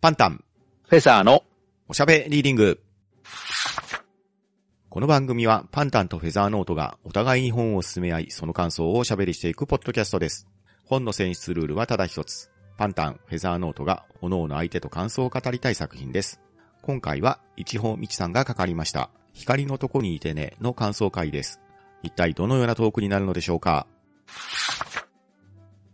パンタン、フェザーのおしゃべリーディング。この番組はパンタンとフェザーノートがお互いに本を進め合い、その感想をおしゃべりしていくポッドキャストです。本の選出ルールはただ一つ。パンタン、フェザーノートが各々相手と感想を語りたい作品です。今回は一本道さんがかかりました。光のとこにいてねの感想会です。一体どのようなトークになるのでしょうか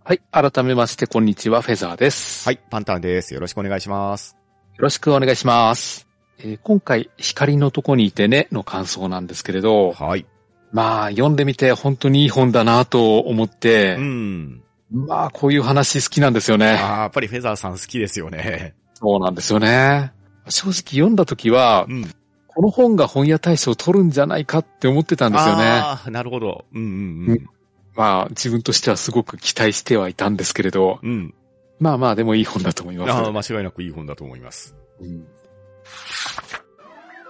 はい。改めまして、こんにちは、フェザーです。はい、パンタンです。よろしくお願いします。よろしくお願いします。えー今回、光のとこにいてね、の感想なんですけれど、はい。まあ、読んでみて本当にいい本だなと思ってう、ん。まあ、こういう話好きなんですよね。ああ、やっぱりフェザーさん好きですよね。そうなんですよね。正直読んだ時は、うん。この本が本屋大賞を取るんじゃないかって思ってたんですよね。ああ、なるほど。うんうんうん。まあ、自分としてはすごく期待してはいたんですけれど、うん。まあまあ、でもいい本だと思います。ああ、間違いなくいい本だと思います。うん、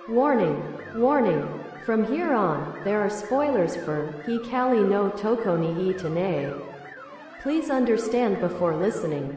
Warning, warning. From here on, there are spoilers for Hikali no Toko ni Itane. Please understand before listening.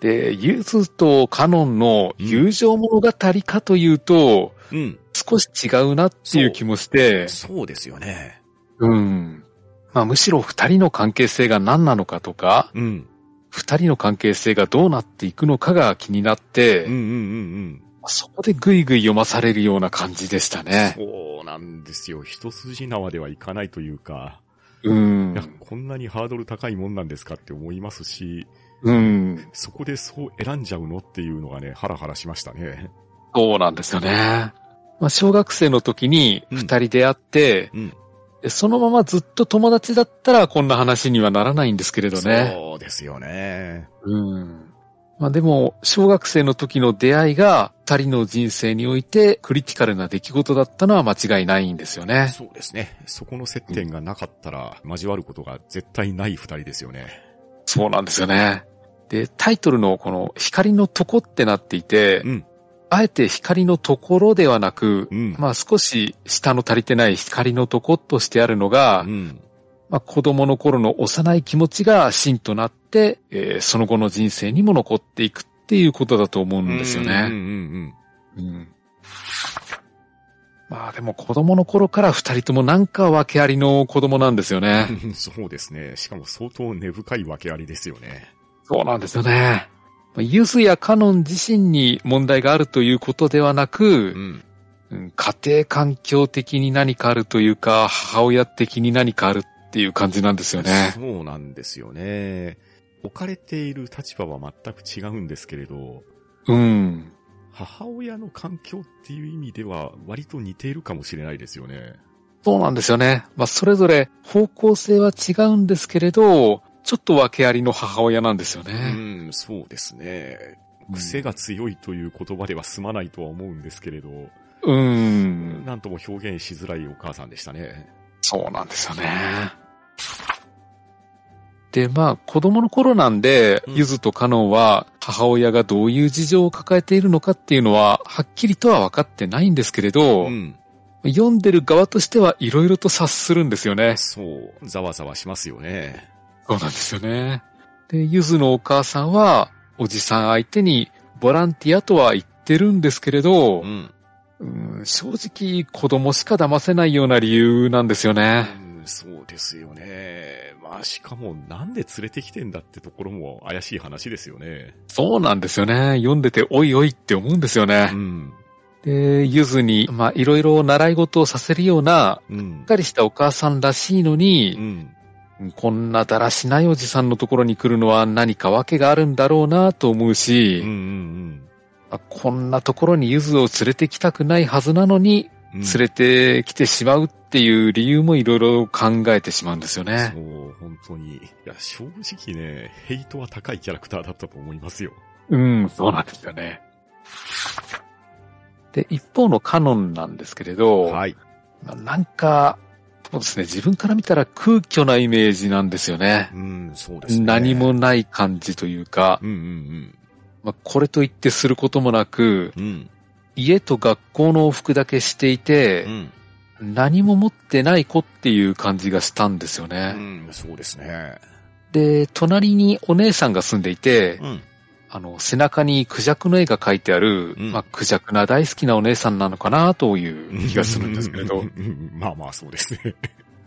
で、ユズとカノンの友情物語かというと、うん。少し違うなっていう気もして、そうですよね。うん。まあむしろ二人の関係性が何なのかとか、うん。二人の関係性がどうなっていくのかが気になって、うんうんうんそこでぐいぐい読まされるような感じでしたうん。ね。そうなんですよ。一筋縄ではいかないというか、うんいや。こんなにハードル高いもんなんですかって思いますし、うん。そこでそう選んじゃうのっていうのがね、ハラハラしましたね。そうなんですよね。まあ小学生の時に二人出会って、うん。でそのままずっと友達だったらこんな話にはならないんですけれどね。そうですよね。うん。まあでも、小学生の時の出会いが、二人の人生においてクリティカルな出来事だったのは間違いないんですよね。そうですね。そこの接点がなかったら、交わることが絶対ない二人ですよね。そうなんですよね。で、タイトルのこの光のとこってなっていて、うん。あえて光のところではなく、うん。まあ少し下の足りてない光のとことしてあるのが、うん。まあ子供の頃の幼い気持ちが芯となって、えーその後の人生にも残っていくっていうことだと思うんですよね。まあでも子供の頃から二人ともなんか訳ありの子供なんですよね。そうですね。しかも相当根深い訳ありですよね。そうなんですよね。まあユズやカノン自身に問題があるということではなく、うん。うん家庭環境的に何かあるというか、母親的に何かあるっていう感じなんですよね。そうなんですよね。置かれている立場は全く違うんですけれど、うん。母親の環境っていう意味では割と似ているかもしれないですよね。そうなんですよね。まあそれぞれ方向性は違うんですけれど、ちょっと訳ありの母親なんですようね。ん、そうですね。癖が強いという言葉では済まないとは思うんですけれど、うん。なんとも表現しづらいお母さんでしたね。そうなんですよね。で、まあ、子供の頃なんで、うんゆずとカノンは母親がどういう事情を抱えているのかっていうのは、はっきりとは分かってないんですけれど、うん。読んでる側としてはいろいろと察するんですよね。そう、ざわざわしますよね。そうなんですよね。で、ゆずのお母さんは、おじさん相手にボランティアとは言ってるんですけれどう、ん。うん正直子供しか騙せないような理由なんですよね。うんそうですよね。まあ、しかもなんで連れてきてんだってところも怪しい話ですよね。そうなんですよね。読んでておいおいって思うんですよねう。ん。で、ゆずに、まあ、いろいろ習い事をさせるような、うんしっ。かりしたお母さんらしいのうに、ん。こんなだらしないおじさんのところに来るのは何か訳があるんだろうなと思うし、うんうんまあこんなところにゆずを連れてきたくないはずなのに、うん。連れてきてしまうっていう理由もいろいろ考えてしまうんですよね。そう、本当に。いや、正直ね、ヘイトは高いキャラクターだったと思いますよ。うん、そうなんですよね。で、一方のカノンなんですけれど、はい。まあなんか、そうですね、自分から見たら空虚なイメージなんですよね。うん、そうですね。何もない感じというか、うんうんまあ、これといってすることもなく、うん。うん。家と学校の往復だけしていて、うん。何も持ってない子っていう感じがしたんですようね。ん、そうですね。で、隣にお姉さんが住んでいて、うん。あの、背中にクジャクの絵が描いてある、うんまあ、クジャクな大好きなお姉さんなのかなという気がするんですけれどう。ん。まあまあそうですね。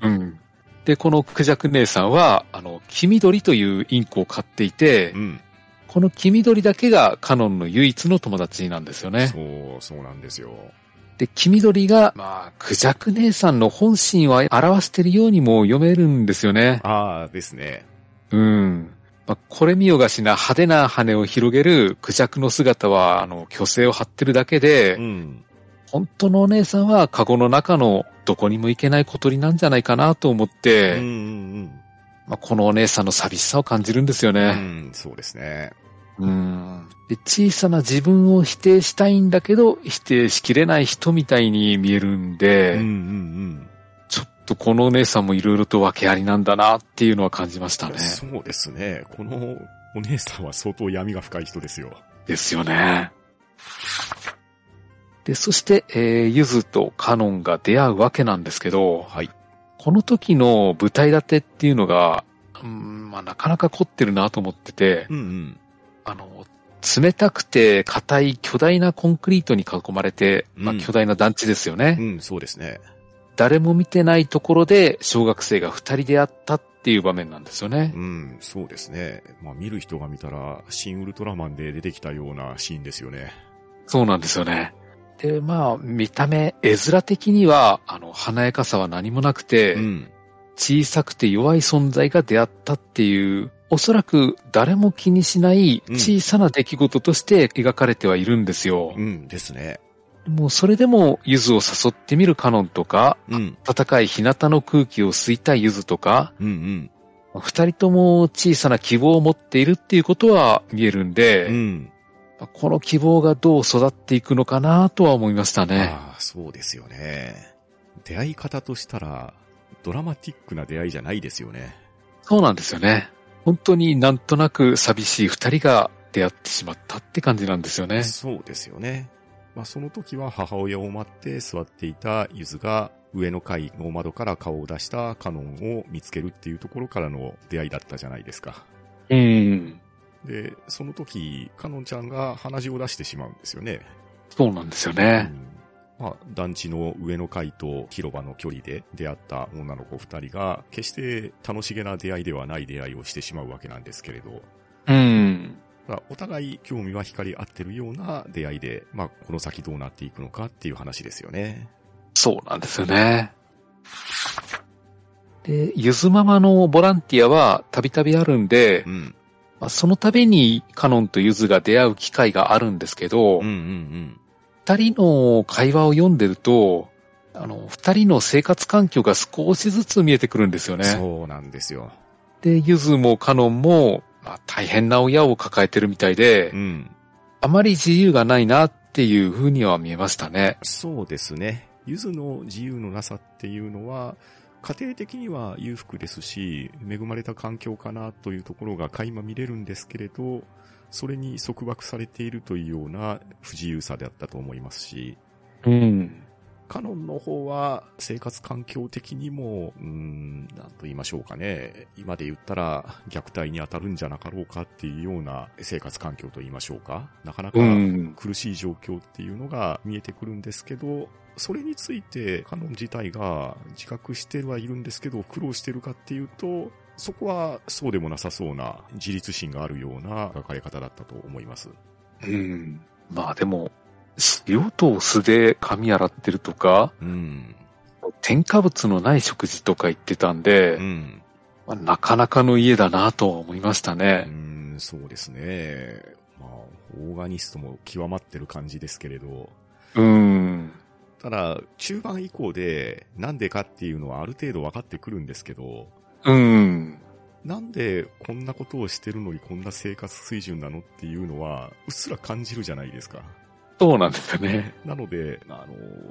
うん。で、このクジャク姉さんは、あの、黄緑というインコを飼っていて、うん。この黄緑だけがカノンの唯一の友達なんですよね。そう、そうなんですよ。で、黄緑が、まあ、クジャク姉さんの本心を表しているようにも読めるんですよね。ああ、ですね。うん。まあ、これ見よがしな派手な羽を広げるクジャクの姿は、あの、虚勢を張ってるだけで、うん。本当のお姉さんはカゴの中のどこにも行けない小鳥なんじゃないかなと思って、うんうんまあ、このお姉さんの寂しさを感じるんですようん。うね。ん、そうですね。うん。で、小さな自分を否定したいんだけど、否定しきれない人みたいに見えるんで、うんうんちょっとこのお姉さんもいろいろと訳ありなんだなっていうのは感じましたうん。ね。そうですね。このお姉さんは相当闇が深い人ですよ。ですよね。で、そして、えー、ゆずとカノンが出会うわけなんですけど、はい。この時の舞台立てっていうのが、うん、まあ、なかなか凝ってるなと思ってて、うんうん。あの、冷たくて硬い巨大なコンクリートに囲まれて、まあ、うん巨大な団地ですよね。うん、そうですね。誰も見てないところで小学生が二人で会ったっていう場面なんですよねう。ん、そうですね。まあ見る人が見たら、新ウルトラマンで出てきたようなシーンですよね。そうなんですよね。で、まあ、見た目、絵面的には、あの、華やかさは何もなくて、うん。小さくて弱い存在が出会ったっていう、おそらく誰も気にしない小さな出来事として描かれてはいるんですよ。うんですね。もうそれでも、ゆずを誘ってみるカノンとか、うん。暖かい日向の空気を吸いたいゆずとか、うん二人とも小さな希望を持っているっていうことは見えるんで、うん。うん。この希望がどう育っていくのかなとは思いましたね。ああ、そうですよね。出会い方としたら、ドラマティックな出会いじゃないですよね。そうなんですよね。本当になんとなく寂しい二人が出会ってしまったって感じなんですよね。そうですよね。まあ、その時は母親を待って座っていたゆずが上の階の窓から顔を出したカノンを見つけるっていうところからの出会いだったじゃないですか。うん。で、その時、カノンちゃんが鼻血を出してしまうんですよね。そうなんですようね。んまあ、団地の上の階と広場の距離で出会った女の子二人が、決して楽しげな出会いではない出会いをしてしまうわけなんですけれど、うん。まあお互い興味は光り合ってるような出会いで、まあ、この先どうなっていくのかっていう話ですよね。そうなんですよね。で、ゆずママのボランティアはたびたびあるんでう、ん。まあ、その度にカノンとゆずが出会う機会があるんですけど、うんうん二人の会話を読んでると、あの、二人の生活環境が少しずつ見えてくるんですようん。ね。そうなんですよ。で、ゆずもカノンも、まあ、大変な親を抱えてるみたいで、うん。あまり自由がないなっていう風には見えましたね。そうですね。ゆずの自由のなさっていうのは、家庭的には裕福ですし、恵まれた環境かなというところが垣間見れるんですけれど、それに束縛されているというような不自由さであったと思いますし、うん。カノンの方は生活環境的にも、うーん、なんと言いましょうかね。今で言ったら虐待に当たるんじゃなかろうかっていうような生活環境と言いましょうか。なかなかうん。苦しい状況っていうのが見えてくるんですけど、それについてカノン自体が自覚してはいるんですけど、苦労してるかっていうと、そこはそうでもなさそうな自立心があるような書かれ方だったと思います。うん。まあでも、塩と酢で髪洗ってるとか、うん。添加物のない食事とか言ってたんで、うん。まあなかなかの家だなとは思いましたうね。ん、そうですね。まあ、オーガニストも極まってる感じですけれど、うん。ただ、中盤以降で、なんでかっていうのはある程度分かってくるんですけど、うん。なんでこんなことをしてるのにこんな生活水準なのっていうのは、うっすら感じるじゃないですか。そうなんですよね。なので、あの、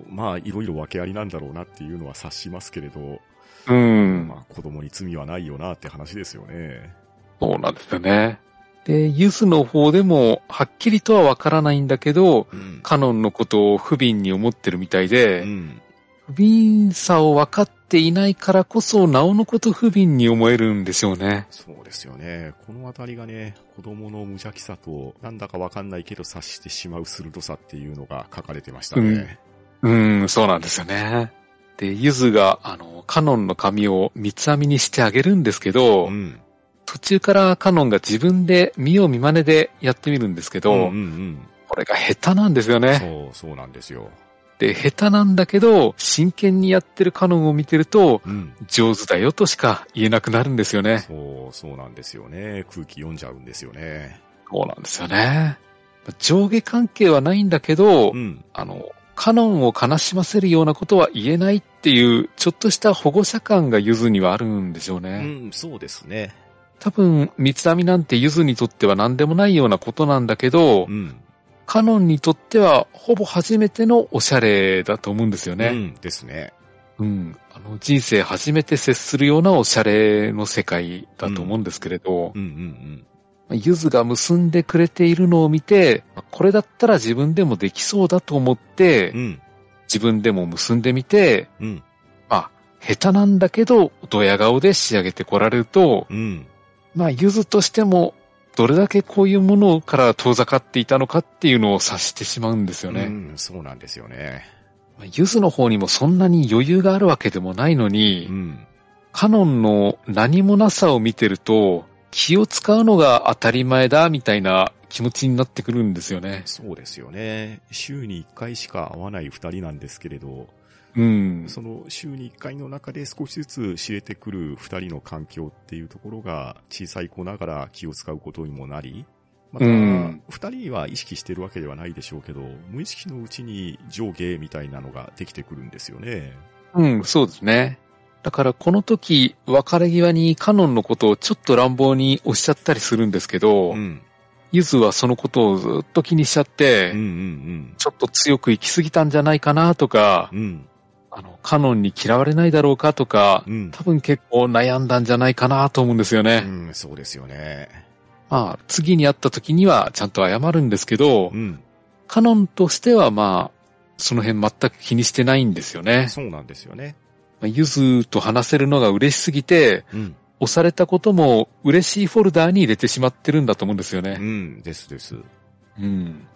まあ、いろいろ訳ありなんだろうなっていうのは察しますけれど、うん。まあ、子供に罪はないよなって話ですよね。そうなんですよね。で、ユスの方でも、はっきりとはわからないんだけど、うん。カノンのことを不憫に思ってるみたいで、うん。不憫さを分かっっていないからこそ、なおのこと不憫に思えるんでしょうね。そうですよね。このあたりがね、子供の無邪気さと、なんだかわかんないけど察してしまう鋭さっていうのが書かれてましたね。うん、そうなんですよね。で、ゆずが、あの、カノンの髪を三つ編みにしてあげるんですけど、うん。途中からカノンが自分で見よう見真似でやってみるんですけど、うんうんこれが下手なんですようん。ね。そう、そうなんですよ。で、下手なんだけど、真剣にやってるカノンを見てると、うん。上手だよとしか言えなくなるんですよね。そう、そうなんですよね。空気読んじゃうんですよね。そうなんですよね。上下関係はないんだけど、うん。あの、カノンを悲しませるようなことは言えないっていう、ちょっとした保護者感がユズにはあるんでしょううね。ん、そうですね。多分、三つ編みなんてユズにとっては何でもないようなことなんだけど、うん。カノンにとってはほぼ初めてのおしゃれだと思うんですよね。うん、ですね。うん。あの、人生初めて接するようなおしゃれの世界だと思うんですけれど、うん、うん、ゆずが結んでくれているのを見て、これだったら自分でもできそうだと思って、うん。うん、自分でも結んでみて、うん、まあ、下手なんだけど、ドヤ顔で仕上げてこられると、うん。まあ、ゆずとしても、どれだけこういうものから遠ざかっていたのかっていうのを察してしまうんですよね。うん、そうなんですよね。まあゆずの方にもそんなに余裕があるわけでもないのに、うん。カノンの何もなさを見てると、気を使うのが当たり前だみたいな気持ちになってくるんですよね。そうですよね。週に1回しか会わない二人なんですけれど、うん。その週に1回の中で少しずつ知れてくる二人の環境っていうところが小さい子ながら気を使うことにもなり、またうん、二人は意識してるわけではないでしょうけど、無意識のうちに上下みたいなのができてくるんですよね。うん、そうですね。だからこの時、別れ際にカノンのことをちょっと乱暴におっしゃったりするんですけど、うん。ゆずはそのことをずっと気にしちゃって、うんうんちょっと強く行き過ぎたんじゃないかなとかう、ん。うん。あの、カノンに嫌われないだろうかとか、うん。多分結構悩んだんじゃないかなと思うんですよね。うん、そうですよね。まあ、次に会った時にはちゃんと謝るんですけど、うん。カノンとしてはまあ、その辺全く気にしてないんですよね。そうなんですよね。まあゆずと話せるのが嬉しすぎて、うん。押されたことも嬉しいフォルダーに入れてしまってるんだと思うんですようね。ん、ですです。うん。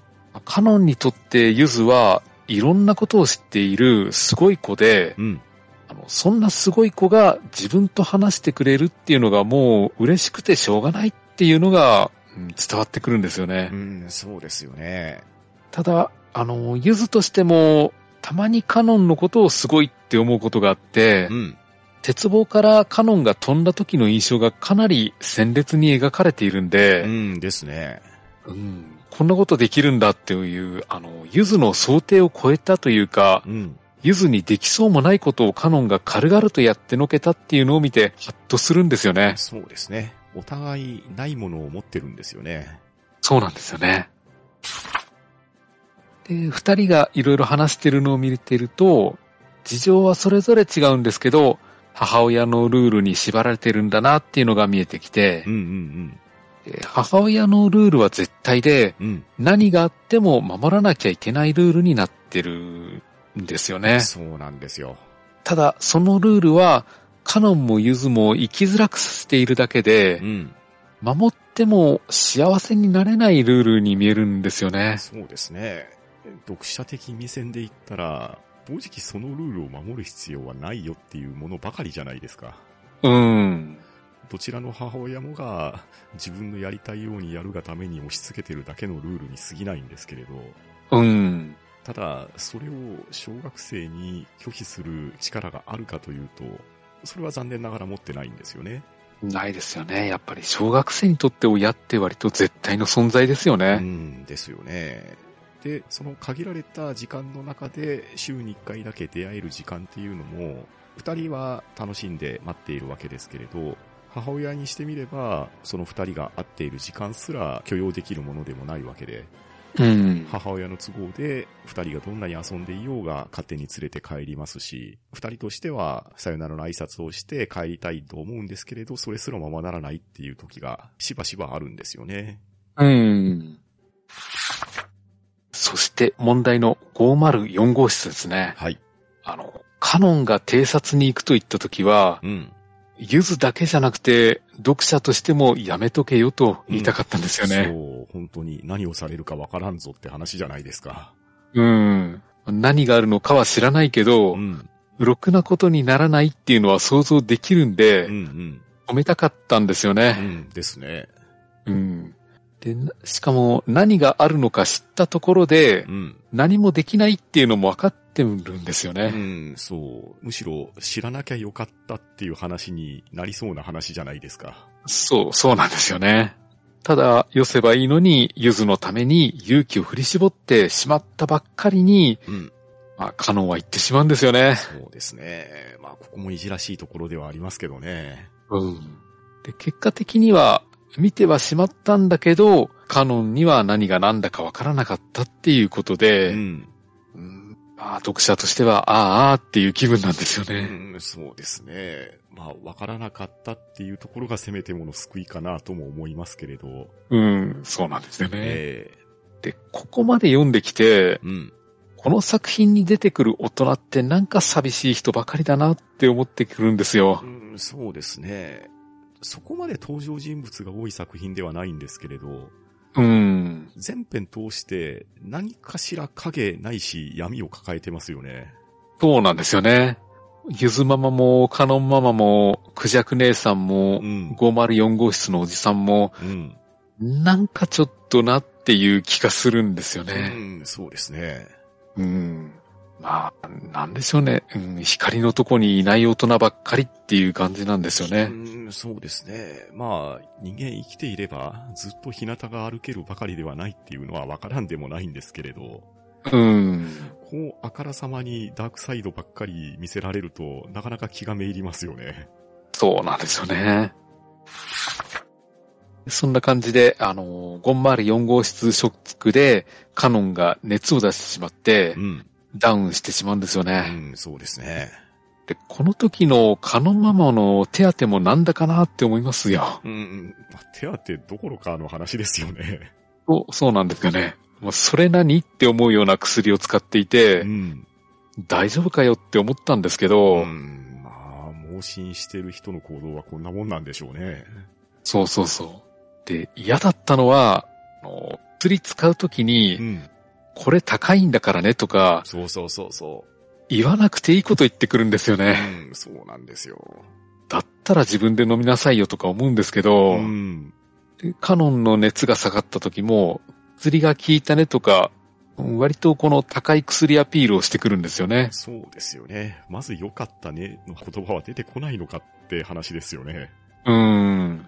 カノンにとってゆずはいろんなことを知っているすごい子で、うん。あの、そんなすごい子が自分と話してくれるっていうのがもう嬉しくてしょうがないっていうのが、うん伝わってくるんですよね。うん、そうですよね。ただ、あの、ゆずとしても、たまにカノンのことをすごいって思うことがあって、うん。鉄棒からカノンが飛んだ時の印象がかなり鮮烈に描かれているんで、うんですね。うんこんなことできるんだっていう、あの、ゆずの想定を超えたというか、うん。ゆずにできそうもないことをカノンが軽々とやってのけたっていうのを見て、ハッとするんですよね。そうですね。お互いないものを持ってるんですよね。そうなんですよね。で、二人がいろいろ話してるのを見てると、事情はそれぞれ違うんですけど、母親のルールに縛られてるんだなっていうのが見えてきてうん、うんで母親のルールは絶対で、うん。うん。何があっても守らなきゃいけないルールになってるんですよね。そうなんですよ。ただ、そのルールは、カノンもユズも生きづらくさせているだけでう、ん。守っても幸せになれないルールに見えるんですよね。そうですね。読者的目線で言ったら、正直そのルールを守る必要はないよっていうものばかりじゃないですか。うん。どちらの母親もが自分のやりたいようにやるがために押し付けてるだけのルールに過ぎないんですけれど、うん。ただ、それを小学生に拒否する力があるかというと、それは残念ながら持ってないんですよね。ないですよね。やっぱり小学生にとって親って割と絶対の存在ですようね。ん、ですよね。で、その限られた時間の中で週に1回だけ出会える時間っていうのも、2人は楽しんで待っているわけですけれど、母親にしてみれば、その2人が会っている時間すら許容できるものでもないわけで、うん。母親の都合で2人がどんなに遊んでいようが勝手に連れて帰りますし、2人としてはさよならの挨拶をして帰りたいと思うんですけれど、それすらままならないっていう時がしばしばあるんですよね。うん。そして問題の504号室ですね。はい。あの、カノンが偵察に行くと言った時は、うん。ユズだけじゃなくて、読者としてもやめとけよと言いたかったんですよね。そう、本当に何をされるかわからんぞって話じゃないですか。うん。何があるのかは知らないけど、うん。ろくなことにならないっていうのは想像できるんで、うんうん。止めたかったんですようね。んですね。うん。で、なしかも何があるのか知ったところでう、ん。何もできないっていうのも分かってるんですようね。ん、そう。むしろ知らなきゃよかったっていう話になりそうな話じゃないですか。そう、そうなんですよね。ただ、寄せばいいのに、ゆずのために勇気を振り絞ってしまったばっかりに、うん。まあ、カノンは言ってしまうんですよね。そうですね。まあ、ここもいじらしいところではありますけどね。うん。で、結果的には、見てはしまったんだけど、カノンには何が何だかわからなかったっていうことで、うん。うんまあ、読者としては、ああ、ああっていう気分なんですようね。ん、そうですね。まあ、わからなかったっていうところがせめてもの救いかなとも思いますけれど。うん、そうなんですよね。えで、ここまで読んできてえ、うん。この作品に出てくる大人ってなんか寂しい人ばかりだなって思ってくるんですよう。ん、そうですね。そこまで登場人物が多い作品ではないんですけれど、うん。全編通して何かしら影ないし闇を抱えてますよね。そうなんですよね。ゆずママも、カノンママも、クジャク姉さんもう、ん。504号室のおじさんも、うん。なんかちょっとなっていう気がするんですようね。ん、そうですね。うん。まあ、なんでしょうね。うん、光のとこにいない大人ばっかりっていう感じなんですようね。ん、そうですね。まあ、人間生きていれば、ずっと日向が歩けるばかりではないっていうのはわからんでもないんですけれど、うん。こう、あからさまにダークサイドばっかり見せられると、なかなか気がめいりますよね。そうなんですよね。そんな感じで、あの、504号室ショックで、カノンが熱を出してしまってう、ん。ダウンしてしまうんですようね。ん、そうですね。で、この時のカノンママの手当てもなんだかなって思いますよ。うんうん、まあ手当てどころかの話ですよね。そう、そうなんですよね。もうそれ何って思うような薬を使っていてう、ん。大丈夫かよって思ったんですけど、うん、まあ、盲信してる人の行動はこんなもんなんでしょうね。そうそうそう。で、嫌だったのは、あの、釣り使うときに、ん。これ高いんだからねとか、そうそうそうそ言わなくていいこと言ってくるんですよう。ね。うん、そうなんですよ。だったら自分で飲みなさいよとか思うんですけど、うん。でカノンの熱が下がった時も、薬が効いたねとか、うん割とこの高い薬アピールをしてくるんですよね。そうですよね。まず良かったねの言葉は出てこないのかって話ですよね。うーん。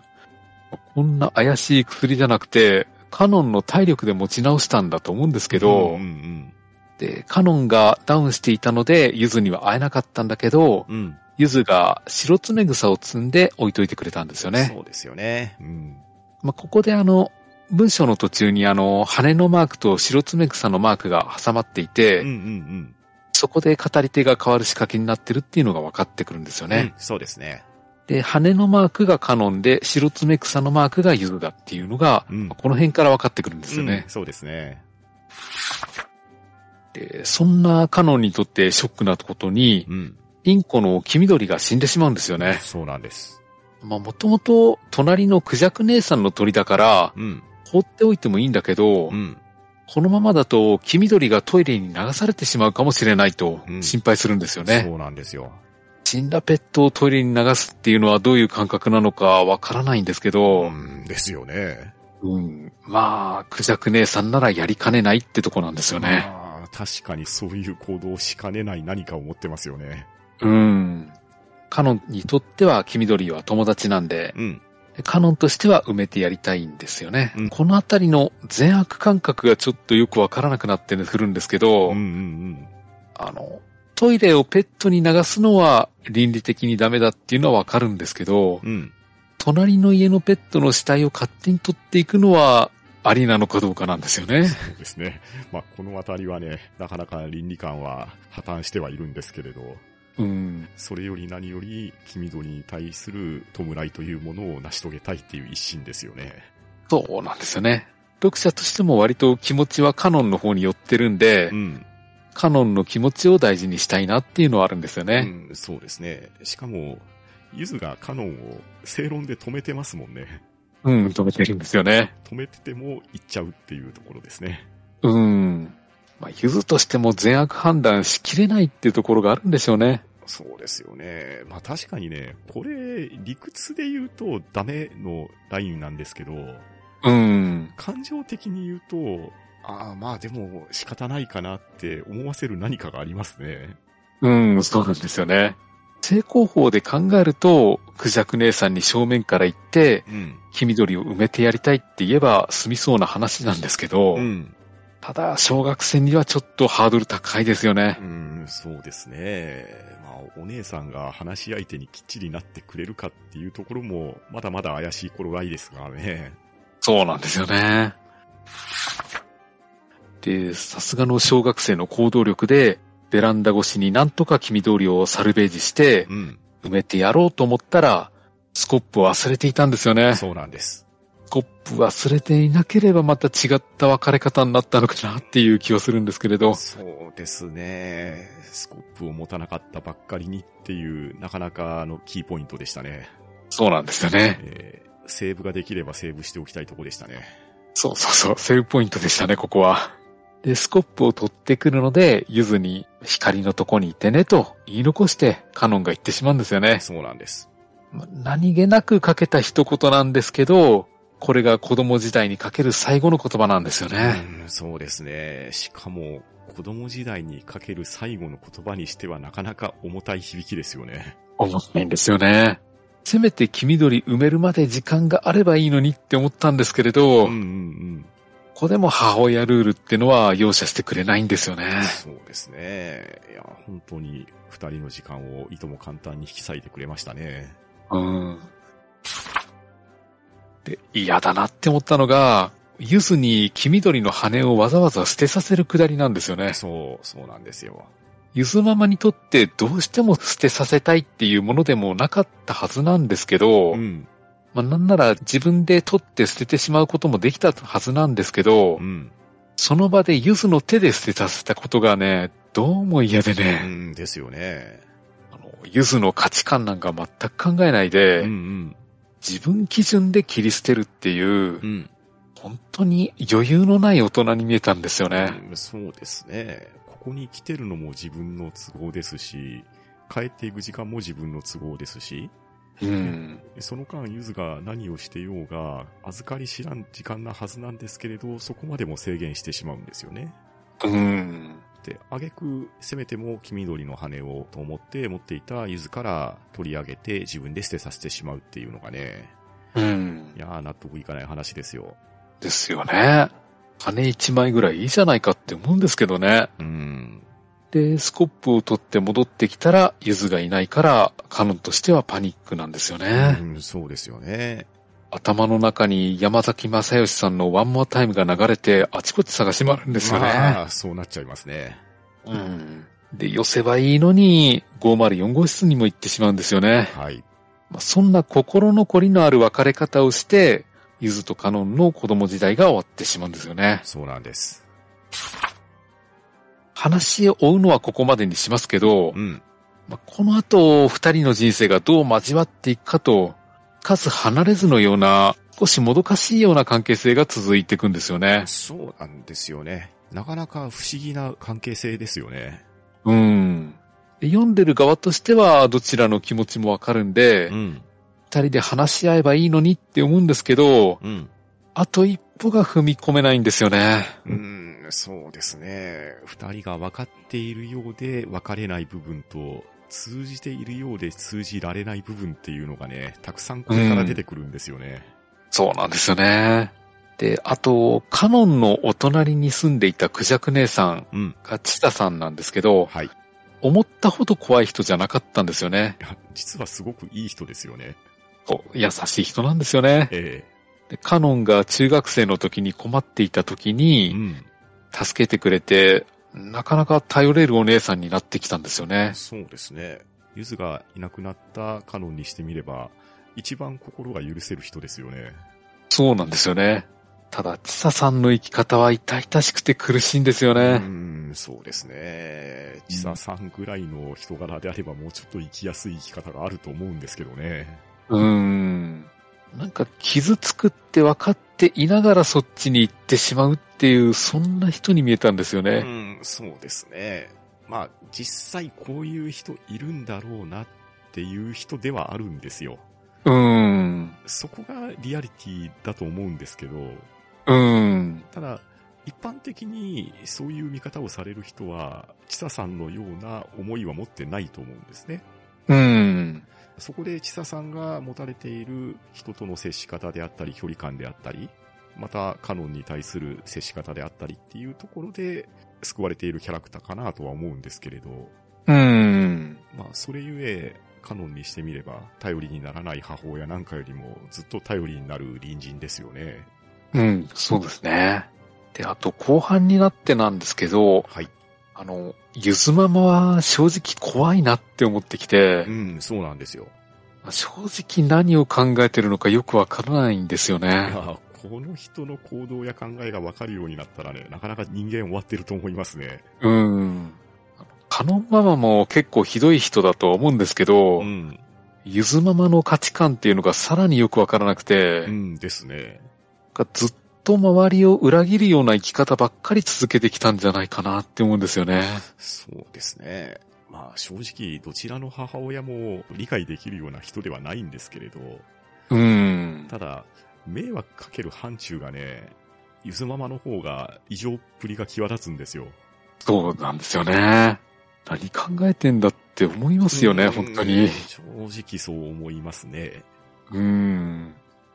こんな怪しい薬じゃなくて、カノンの体力で持ち直したんだと思うんですけど、うんうんで、カノンがダウンしていたので、ユズには会えなかったんだけど、うん。うん。ユズが白爪草を摘んで置いといてくれたんですよね。そうですよね。うん。まあ、ここであの、文章の途中にあの、羽のマークと白爪草のマークが挟まっていて、うんうんうん。そこで語り手が変わる仕掛けになってるっていうのが分かってくるんですよね。うんそうですね。で、羽のマークがカノンで、白爪草のマークがユズだっていうのが、うん。この辺から分かってくるんですよねうん。そうですね。で、そんなカノンにとってショックなことに、うん。インコの黄緑が死んでしまうんですよね。そうなんです。まあ、もともと隣のクジャク姉さんの鳥だから、うん。放っておいてもいいんだけど、うん。このままだと黄緑がトイレに流されてしまうかもしれないとうん心配するんですよね。そうなんですよ。死んだペットをトイレに流すっていうのはどういう感覚なのかわからないんですけど、うん。ですよね。うん、まあ、クジャク姉さんならやりかねないってとこなんですよね。まあ、確かにそういう行動をしかねない何かを持ってますよね。うん。カノンにとっては黄緑は友達なんで、うん。カノンとしては埋めてやりたいんですよね。うんこのあたりの善悪感覚がちょっとよくわからなくなってくるんですけど、うんうんあの、トイレをペットに流すのは倫理的にダメだっていうのはわかるんですけど、うん。うん。隣の家のペットの死体を勝手に取っていくのはありなのかどうかなんですよね。そうですね。まあ、このあたりはね、なかなか倫理観は破綻してはいるんですけれど、うん。それより何より、黄緑に対する弔いというものを成し遂げたいっていう一心ですよね。そうなんですよね。読者としても割と気持ちはカノンの方に寄ってるんで、うん。カノンの気持ちを大事にしたいなっていうのはあるんですよね。うん、そうですね。しかも、ゆずがカノンを正論で止めてますもんね。うん、止めてるんですよね。止めてても行っちゃうっていうところですね。うん。まあ、ゆずとしても善悪判断しきれないっていうところがあるんでしょうね。そうですよね。まあ確かにね、これ、理屈で言うとダメのラインなんですけど、うん。感情的に言うと、ああ、まあでも仕方ないかなって思わせる何かがありますね。うん、そうなんですよね。成功法で考えると、クジャク姉さんに正面から言って、うん。黄緑を埋めてやりたいって言えば済みそうな話なんですけど、うん。ただ、小学生にはちょっとハードル高いですよねう。ん、そうですね。まあ、お姉さんが話し相手にきっちりなってくれるかっていうところも、まだまだ怪しい頃合いですがね。そうなんですよね。で、さすがの小学生の行動力で、ベランダ越しになんとか黄緑をサルベージしてう、ん。埋めてやろうと思ったら、スコップを忘れていたんですよね。そうなんです。スコップ忘れていなければまた違った別れ方になったのかなっていう気はするんですけれど。そうですね。スコップを持たなかったばっかりにっていう、なかなかのキーポイントでしたね。そうなんですよね。えーセーブができればセーブしておきたいとこでしたね。そうそうそう、セーブポイントでしたね、ここは。で、スコップを取ってくるので、ゆずに光のとこにいてねと言い残してカノンが言ってしまうんですよね。そうなんです。ま何気なくかけた一言なんですけど、これが子供時代にかける最後の言葉なんですよね。うん、そうですね。しかも、子供時代にかける最後の言葉にしてはなかなか重たい響きですよね。思ってないんですよね。せめて黄緑埋めるまで時間があればいいのにって思ったんですけれど、うんうんうん。ここでも母親ルールってのは容赦してくれないんですよね。そうですね。いや、本当に二人の時間をいとも簡単に引き裂いてくれましたね。うん。で、嫌だなって思ったのが、ゆずに黄緑の羽をわざわざ捨てさせるくだりなんですよね。そう、そうなんですよ。ゆずママにとってどうしても捨てさせたいっていうものでもなかったはずなんですけど、うん。まあなんなら自分で取って捨ててしまうこともできたはずなんですけど、うん。その場でゆずの手で捨てさせたことがね、どうも嫌でうね、んですよね。あのゆずの価値観なんか全く考えないで、うんうん。自分基準で切り捨てるっていうう、ん。本当に余裕のない大人に見えたんですよね。うんそうですね。ここに来てるのも自分の都合ですし、帰っていく時間も自分の都合ですし、うん。その間、ゆずが何をしてようが、預かり知らん時間なはずなんですけれど、そこまでも制限してしまうんですよね。うん。で、あげく、せめても黄緑の羽をと思って持っていたゆずから取り上げて自分で捨てさせてしまうっていうのがね、うんい。やー納得いかない話ですよ。ですよね。羽一枚ぐらいいいじゃないかって思うんですけどね。うん。で、スコップを取って戻ってきたら、ゆずがいないから、カノンとしてはパニックなんですよね。うん、そうですよね。頭の中に山崎正義さんのワンモアタイムが流れて、あちこち探し回るんですよね。まあ、そうなっちゃいますね。うん。で、寄せばいいのに、504号室にも行ってしまうんですよね。はい。まあ、そんな心残りのある別れ方をして、ゆずとカノンの子供時代が終わってしまうんですよね。そうなんです。話を追うのはここまでにしますけど、うん。まあ、この後、二人の人生がどう交わっていくかと、数離れずのような、少しもどかしいような関係性が続いていくんですよね。そうなんですよね。なかなか不思議な関係性ですよね。うん。で読んでる側としては、どちらの気持ちもわかるんで、ん。二人で話し合えばいいのにって思うんですけど、うん。あと一歩が踏み込めないんですよね。うん、そうですね。二人が分かっているようで分かれない部分と、通じているようで通じられない部分っていうのがね、たくさんこれから出てくるんですよね。そうなんですよね。で、あと、カノンのお隣に住んでいたクジャク姉さんうん。がチタさんなんですけど、はい。い思ったほど怖い人じゃなかったんですよね。や、実はすごくいい人ですよね。優しい人なんですよね。えでカノンが中学生の時に困っていた時えに、ん。助けてくれて、なかなか頼れるお姉さんになってきたんですよね。そうですね。ゆずがいなくなったカノンにしてみれば、一番心が許せる人ですよね。そうなんですよね。ただ、チサさんの生き方は痛々しくて苦しいんですようね。ん、そうですね。千佐さんぐらいの人柄であればもうちょっと生きやすい生き方があると思うんですけどね。うーん。なんか傷つくって分かっていながらそっちに行ってしまうっていう、そんな人に見えたんですようね。ん、そうですね。まあ、実際こういう人いるんだろうなっていう人ではあるんですよ。うーん。そこがリアリティだと思うんですけど、うーん。ただ、一般的にそういう見方をされる人は、千佐さんのような思いは持ってないと思うんですね。うーん。そこで千佐さんが持たれている人との接し方であったり、距離感であったり、またカノンに対する接し方であったりっていうところで救われているキャラクターかなとは思うんですけれど、うーん。まあそれゆえ、カノンにしてみれば頼りにならない母親なんかよりもずっと頼りになる隣人ですよね。うん、そうですね。で、あと後半になってなんですけど、はい。あの、ゆずママは正直怖いなって思ってきてう、ん、そうなんですよ。正直何を考えてるのかよくわからないんですよいね。やこの人の行動や考えがわかるようになったらね、なかなか人間終わってると思いますね。うん。カノンママも結構ひどい人だとは思うんですけど、うん。ゆずママの価値観っていうのがさらによくわからなくて、うんですね。ずっと周りを裏切るような生き方ばっかり続けてきたんじゃないかなって思うんですよね。そうですね。まあ正直どちらの母親も理解できるような人ではないんですけれど、うん。ただ、迷惑かける範疇がね、ゆずママの方が異常っぷりが際立つんですよ。そうなんですよね。何考えてんだって思いますよね、うん本当に。正直そう思いますね。うん。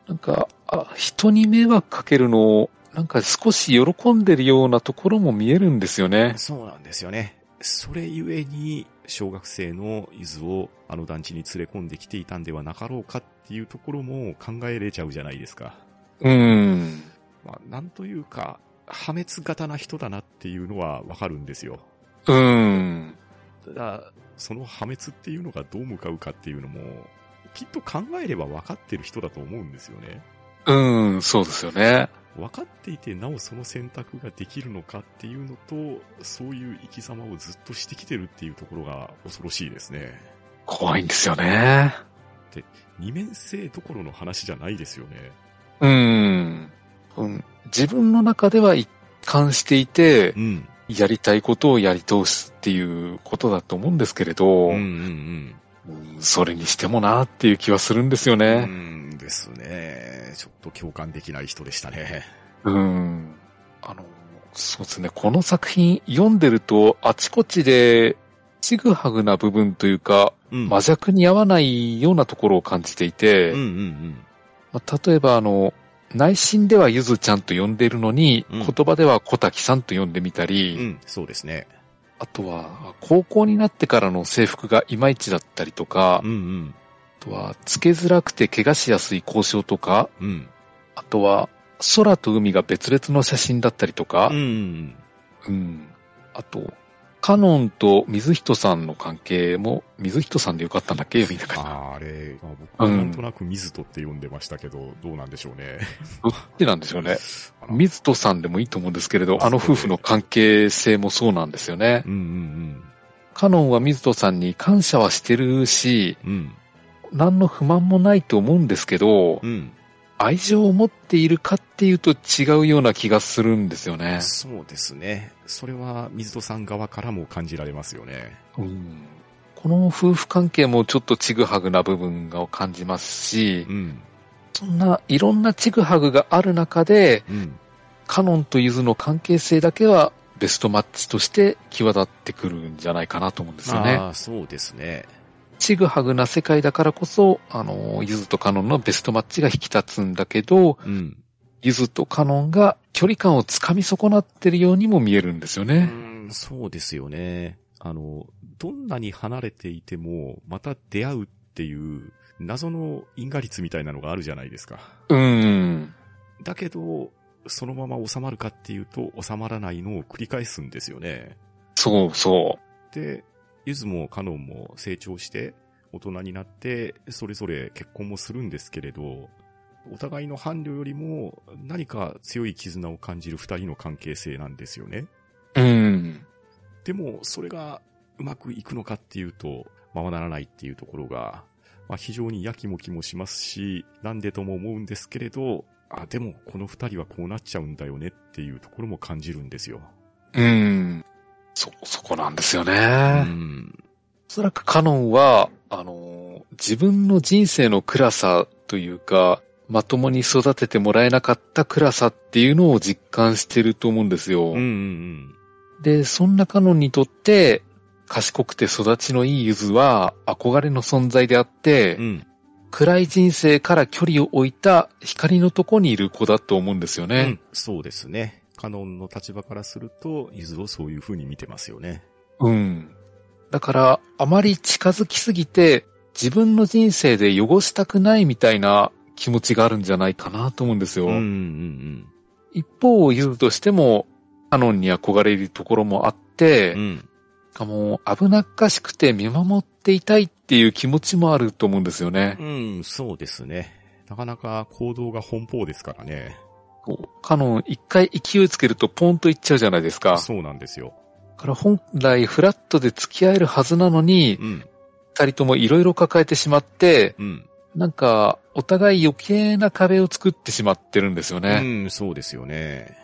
なんか、あ、人に迷惑かけるのを、なんか少し喜んでるようなところも見えるんですよね。そうなんですよね。それゆえに、小学生のゆずをあの団地に連れ込んできていたんではなかろうかっていうところも考えれちゃうじゃないですか。うん。まあ、なんというか、破滅型な人だなっていうのはわかるんですよ。うん。ただ、その破滅っていうのがどう向かうかっていうのも、きっと考えれば分かってる人だと思うんですよね。うん、そうですよね。分かっていてなおその選択ができるのかっていうのと、そういう生き様をずっとしてきてるっていうところが恐ろしいですね。怖いんですよね。二面性どころの話じゃないですよね。うん。うん。自分の中では一貫していてう、ん。やりたいことをやり通すっていうことだと思うんですけれど、うんうんうんそれにしてもなっていう気はするんですようん。ね。うんですね。ちょっと共感できない人でしたね。うん。あの、そうですね。この作品読んでると、あちこちで、ちぐはぐな部分というか、うん。真逆に合わないようなところを感じていて、うんうんまあ例えばあの、内心ではゆずちゃんと呼んでいるのに、うん言葉では小滝さんと呼んでみたうん。り、うん、そうですね。あとは、高校になってからの制服がいまいちだったりとか、うんうん。あとは、つけづらくて怪我しやすい交渉とか、うん。あとは、空と海が別々の写真だったりとかうんう、んうん。あと、カノンと水人さんの関係も、水人さんでよかったんだっけ？みんなうん。が。あーあれ、まあ、僕はなんとなく水戸って呼んでましたけど、どうなんでしょうね。どっちなんでしょうね。水人さんでもいいと思うんですけれど、あの夫婦の関係性もそうなんですよね。うんうんカノンは水人さんに感謝はしてるし、うん。うん。何の不満もないと思うんですけど、うん。愛情を持っているかっていうと違うような気がするんですよね。そうですね。それは水戸さん側からも感じられますよね。うんこの夫婦関係もちょっとちぐはぐな部分を感じますしう、ん。そんないろんなちぐはぐがある中で、うん。カノンとユズの関係性だけはベストマッチとして際立ってくるんじゃないかなと思うんですよね。ああ、そうですね。ちぐはぐな世界だからこそ、あの、ユズとカノンのベストマッチが引き立つんだけど、うん。ユズとカノンが距離感をつかみ損なってるようにも見えるんですようね。ん、そうですよね。あの、どんなに離れていても、また出会うっていう、謎の因果率みたいなのがあるじゃないですか。うん。だけど、そのまま収まるかっていうと、収まらないのを繰り返すんですよね。そうそで、ゆずもカノンも成長して、大人になって、それぞれ結婚もするんですけれど、お互いの伴侶よりも何か強い絆を感じる二人の関係性なんですよね。う。うん。でも、それがうまくいくのかっていうと、ままならないっていうところが、まあ、非常にやきもきもしますし、なんでとも思うんですけれど、あ、でもこの二人はこうなっちゃうんだよねっていうところも感じるんですよ。うん。そ、そこなんですようね。ん。おそらくカノンは、あの、自分の人生の暗さというか、まともに育ててもらえなかった暗さっていうのを実感してると思うんですよ。うんうんで、そんなカノンにとって、賢くて育ちのいいユズは憧れの存在であって、うん。うん。暗い人生から距離を置いた光のとこにいる子だと思うんですようねん。そうですね。カノンの立場からすると、ゆずをそういう風に見てますよね。うん。だから、あまり近づきすぎて、自分の人生で汚したくないみたいな気持ちがあるんじゃないかなと思うんですよ。うんうんうん。一方、ユズとしても、カノンに憧れるところもあって、うん。しかも危なっかしくて見守っていたいっていう気持ちもあると思うんですよね。うん、そうですね。なかなか行動が奔放ですからね。カノン一回勢いつけるとポンといっちゃうじゃないですか。だそうなんですよ。から本来フラットで付き合えるはずなのに、うん。二人ともいろいろ抱えてしまって、うん。なんか、お互い余計な壁を作ってしまってるんですようね。ん、そうですよね。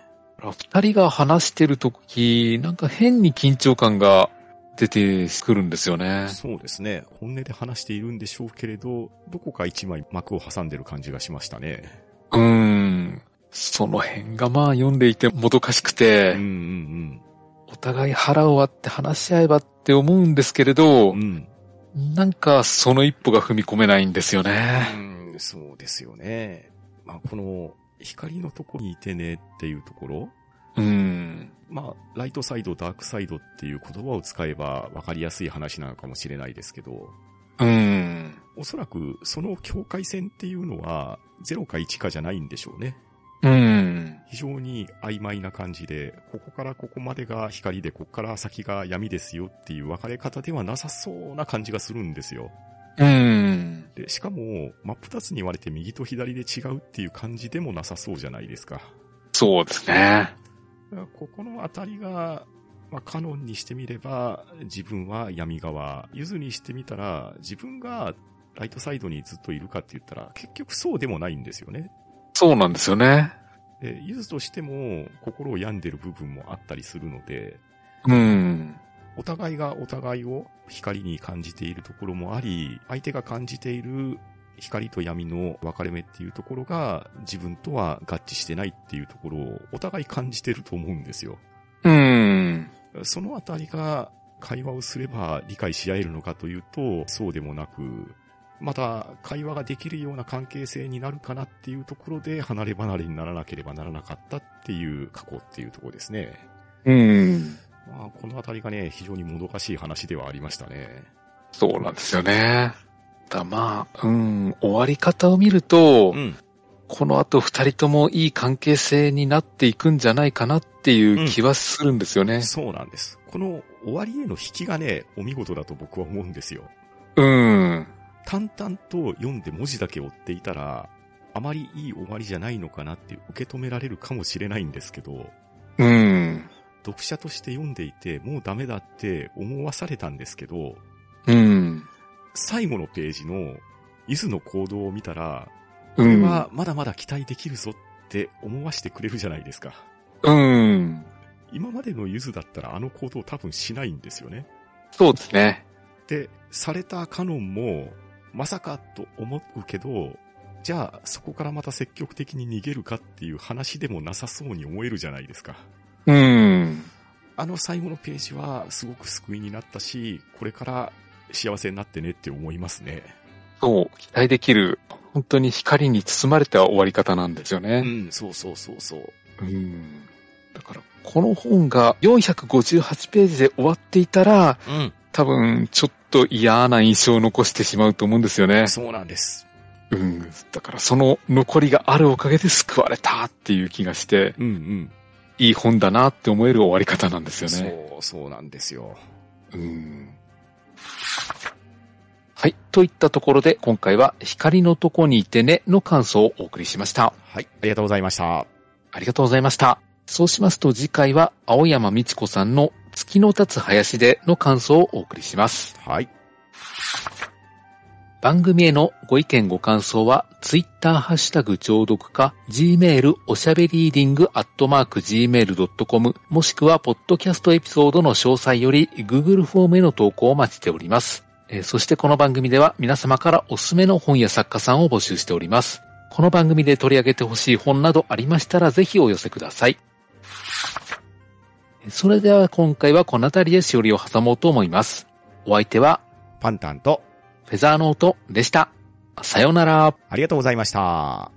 二人が話してるとき、なんか変に緊張感が出てくるんですよね。そうですね。本音で話しているんでしょうけれど、どこか一枚幕を挟んでる感じがしましたね。うーん。その辺がまあ読んでいてもどかしくて、うんうんお互い腹を割って話し合えばって思うんですけれどうん。う、ん。なんかその一歩が踏み込めないんですよね。うん、そうですよね。まあ、この、光のとこにいてねっていうところ。うん。まあ、ライトサイド、ダークサイドっていう言葉を使えば分かりやすい話なのかもしれないですけど、うん。おそらくその境界線っていうのは0か1かじゃないんでしょうね。うん。非常に曖昧な感じで、ここからここまでが光で、ここから先が闇ですよっていう分かれ方ではなさそうな感じがするんですよ。うん。で、しかも、真っ二つに割れて右と左で違うっていう感じでもなさそうじゃないですか。そうですね。だからここのあたりが、まあ、カノンにしてみれば、自分は闇側、ユズにしてみたら、自分がライトサイドにずっといるかって言ったら、結局そうでもないんですよね。そうなんですよね。で、ユズとしても心を病んでる部分もあったりするので、うん。お互いがお互いを光に感じているところもあり、相手が感じている光と闇の分かれ目っていうところが自分とは合致してないっていうところをお互い感じてると思うんですよ。うん。そのあたりが会話をすれば理解し合えるのかというと、そうでもなく、また会話ができるような関係性になるかなっていうところで離れ離れにならなければならなかったっていう過去っていうところですね。うん。まあ、このあたりがね、非常にもどかしい話ではありましたね。そうなんですよね。だまあ、うん、終わり方を見ると、うん。この後二人ともいい関係性になっていくんじゃないかなっていう気はするんですよね。そうなんです。この終わりへの引きがね、お見事だと僕は思うんですよ。うん。淡々と読んで文字だけ追っていたら、あまりいい終わりじゃないのかなって受け止められるかもしれないんですけど、うん。読者として読んでいてもうダメだって思わされたんですけど、うん。最後のページの伊豆の行動を見たら、これうん。はまだまだ期待できるぞって思わせてくれるじゃないですか。うん。今までのゆずだったらあの行動多分しないんですよね。そうですね。で、されたカノンも、まさかと思うけど、じゃあそこからまた積極的に逃げるかっていう話でもなさそうに思えるじゃないですか。うん。あの最後のページはすごく救いになったし、これから幸せになってねって思いますね。そう、期待できる、本当に光に包まれた終わり方なんですようね。ん、そうそうそうそう。うん。だから、この本が458ページで終わっていたら、うん。多分、ちょっと嫌な印象を残してしまうと思うんですよね。そうなんです。うん。だから、その残りがあるおかげで救われたっていう気がして、うんうん。いい本だなって思える終わり方なんですよね。そう、そうなんですよ。うん。はい。といったところで、今回は光のとこにいてねの感想をお送りしました。はい、ありがとうございました。ありがとうございました。そうしますと次回は青山美智子さんの月の立つ林での感想をお送りします。はい。番組へのご意見ご感想は、ツイッターハッシュタグ聴読か、gmail おしゃべりーディングアットマーク gmail.com、もしくは、ポッドキャストエピソードの詳細より、Google フォームへの投稿をお待ちしております。えーそしてこの番組では、皆様からおすすめの本や作家さんを募集しております。この番組で取り上げてほしい本などありましたら、ぜひお寄せください。それでは今回はこの辺りでしおりを挟もうと思います。お相手は、パンタンと、フェザーノートでした。さようなら。ありがとうございました。